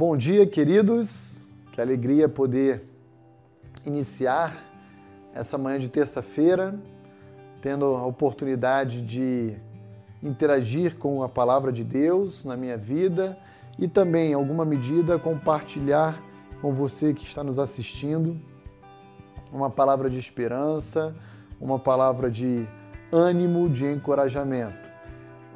Bom dia, queridos. Que alegria poder iniciar essa manhã de terça-feira, tendo a oportunidade de interagir com a palavra de Deus na minha vida e também, em alguma medida, compartilhar com você que está nos assistindo uma palavra de esperança, uma palavra de ânimo, de encorajamento.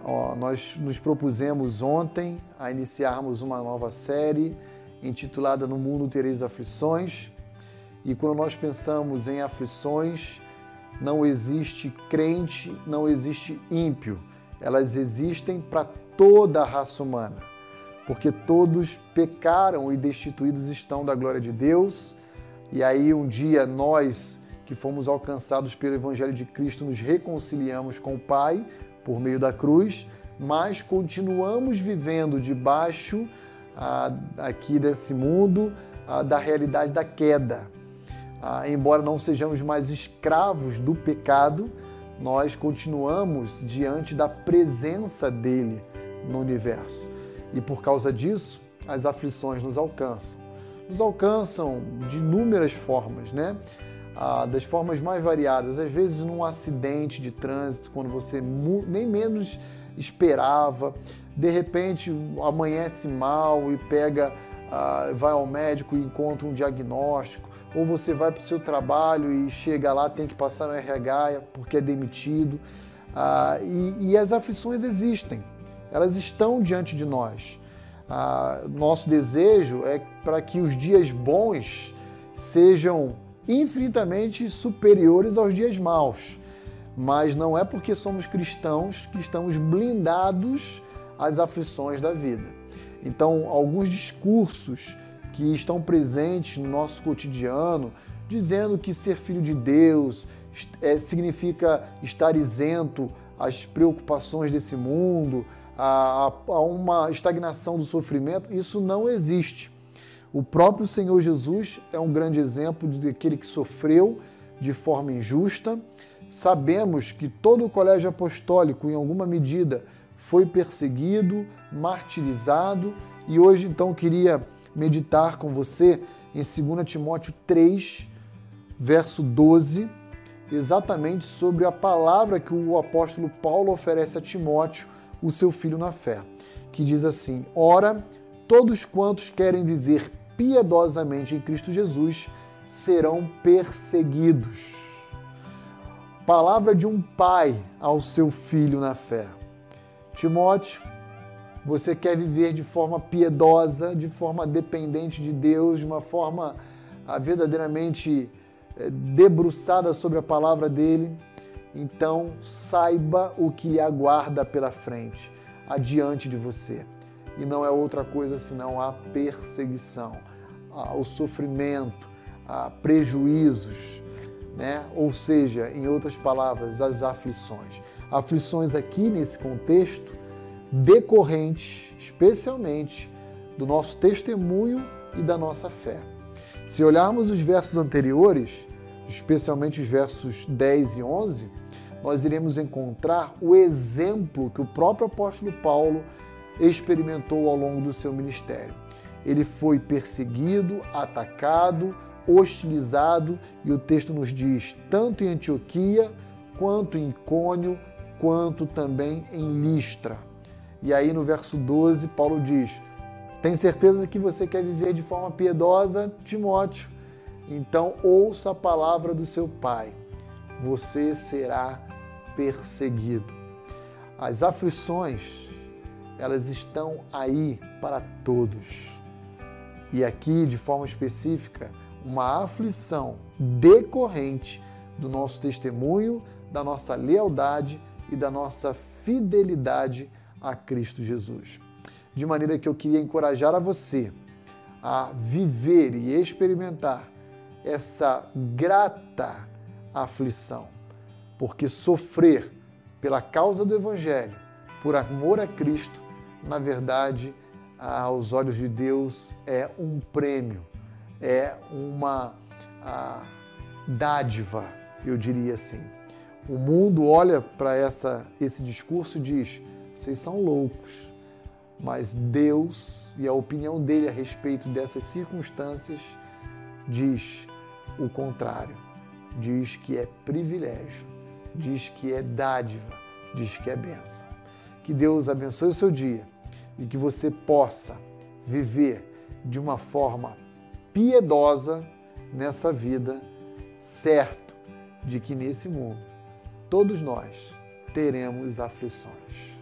Ó, nós nos propusemos ontem a iniciarmos uma nova série intitulada No Mundo Tereis Aflições. E quando nós pensamos em aflições, não existe crente, não existe ímpio. Elas existem para toda a raça humana, porque todos pecaram e destituídos estão da glória de Deus. E aí um dia nós que fomos alcançados pelo evangelho de Cristo nos reconciliamos com o Pai por meio da cruz, mas continuamos vivendo debaixo ah, aqui desse mundo ah, da realidade da queda. Ah, embora não sejamos mais escravos do pecado, nós continuamos diante da presença dele no universo. E por causa disso, as aflições nos alcançam. Nos alcançam de inúmeras formas, né? Ah, das formas mais variadas. Às vezes, num acidente de trânsito, quando você nem menos esperava, de repente amanhece mal e pega, ah, vai ao médico e encontra um diagnóstico, ou você vai para o seu trabalho e chega lá, tem que passar no RH porque é demitido. Ah, e, e, as aflições existem, elas estão diante de nós. Ah, nosso desejo é para que os dias bons sejam infinitamente superiores aos dias maus. Mas não é porque somos cristãos que estamos blindados às aflições da vida. Então, alguns discursos que estão presentes no nosso cotidiano, dizendo que ser filho de Deus é, significa estar isento às preocupações desse mundo, a, a uma estagnação do sofrimento, isso não existe. O próprio Senhor Jesus é um grande exemplo de aquele que sofreu de forma injusta. Sabemos que todo o colégio apostólico, em alguma medida, foi perseguido, martirizado, e hoje então queria meditar com você em 2 Timóteo 3, verso 12, exatamente sobre a palavra que o apóstolo Paulo oferece a Timóteo, o seu filho na fé, que diz assim: Ora, todos quantos querem viver piedosamente em Cristo Jesus serão perseguidos. Palavra de um pai ao seu filho na fé. Timóteo, você quer viver de forma piedosa, de forma dependente de Deus, de uma forma ah, verdadeiramente eh, debruçada sobre a palavra dele, então saiba o que lhe aguarda pela frente, adiante de você e não é outra coisa senão a perseguição, o sofrimento, a prejuízos, né? ou seja, em outras palavras, as aflições. Aflições aqui nesse contexto decorrentes especialmente do nosso testemunho e da nossa fé. Se olharmos os versos anteriores, especialmente os versos 10 e 11, nós iremos encontrar o exemplo que o próprio apóstolo Paulo experimentou ao longo do seu ministério. Ele foi perseguido, atacado, hostilizado, e o texto nos diz, tanto em Antioquia, quanto em Icônio, quanto também em Listra. E aí no verso 12, Paulo diz: Tem certeza que você quer viver de forma piedosa, Timóteo? Então ouça a palavra do seu pai. Você será perseguido. As aflições elas estão aí para todos. E aqui, de forma específica, uma aflição decorrente do nosso testemunho, da nossa lealdade e da nossa fidelidade a Cristo Jesus. De maneira que eu queria encorajar a você a viver e experimentar essa grata aflição, porque sofrer pela causa do Evangelho, por amor a Cristo, na verdade, aos olhos de Deus, é um prêmio, é uma dádiva, eu diria assim. O mundo olha para esse discurso e diz: vocês são loucos, mas Deus e a opinião dele a respeito dessas circunstâncias diz o contrário. Diz que é privilégio, diz que é dádiva, diz que é bênção. Que Deus abençoe o seu dia e que você possa viver de uma forma piedosa nessa vida, certo de que nesse mundo todos nós teremos aflições.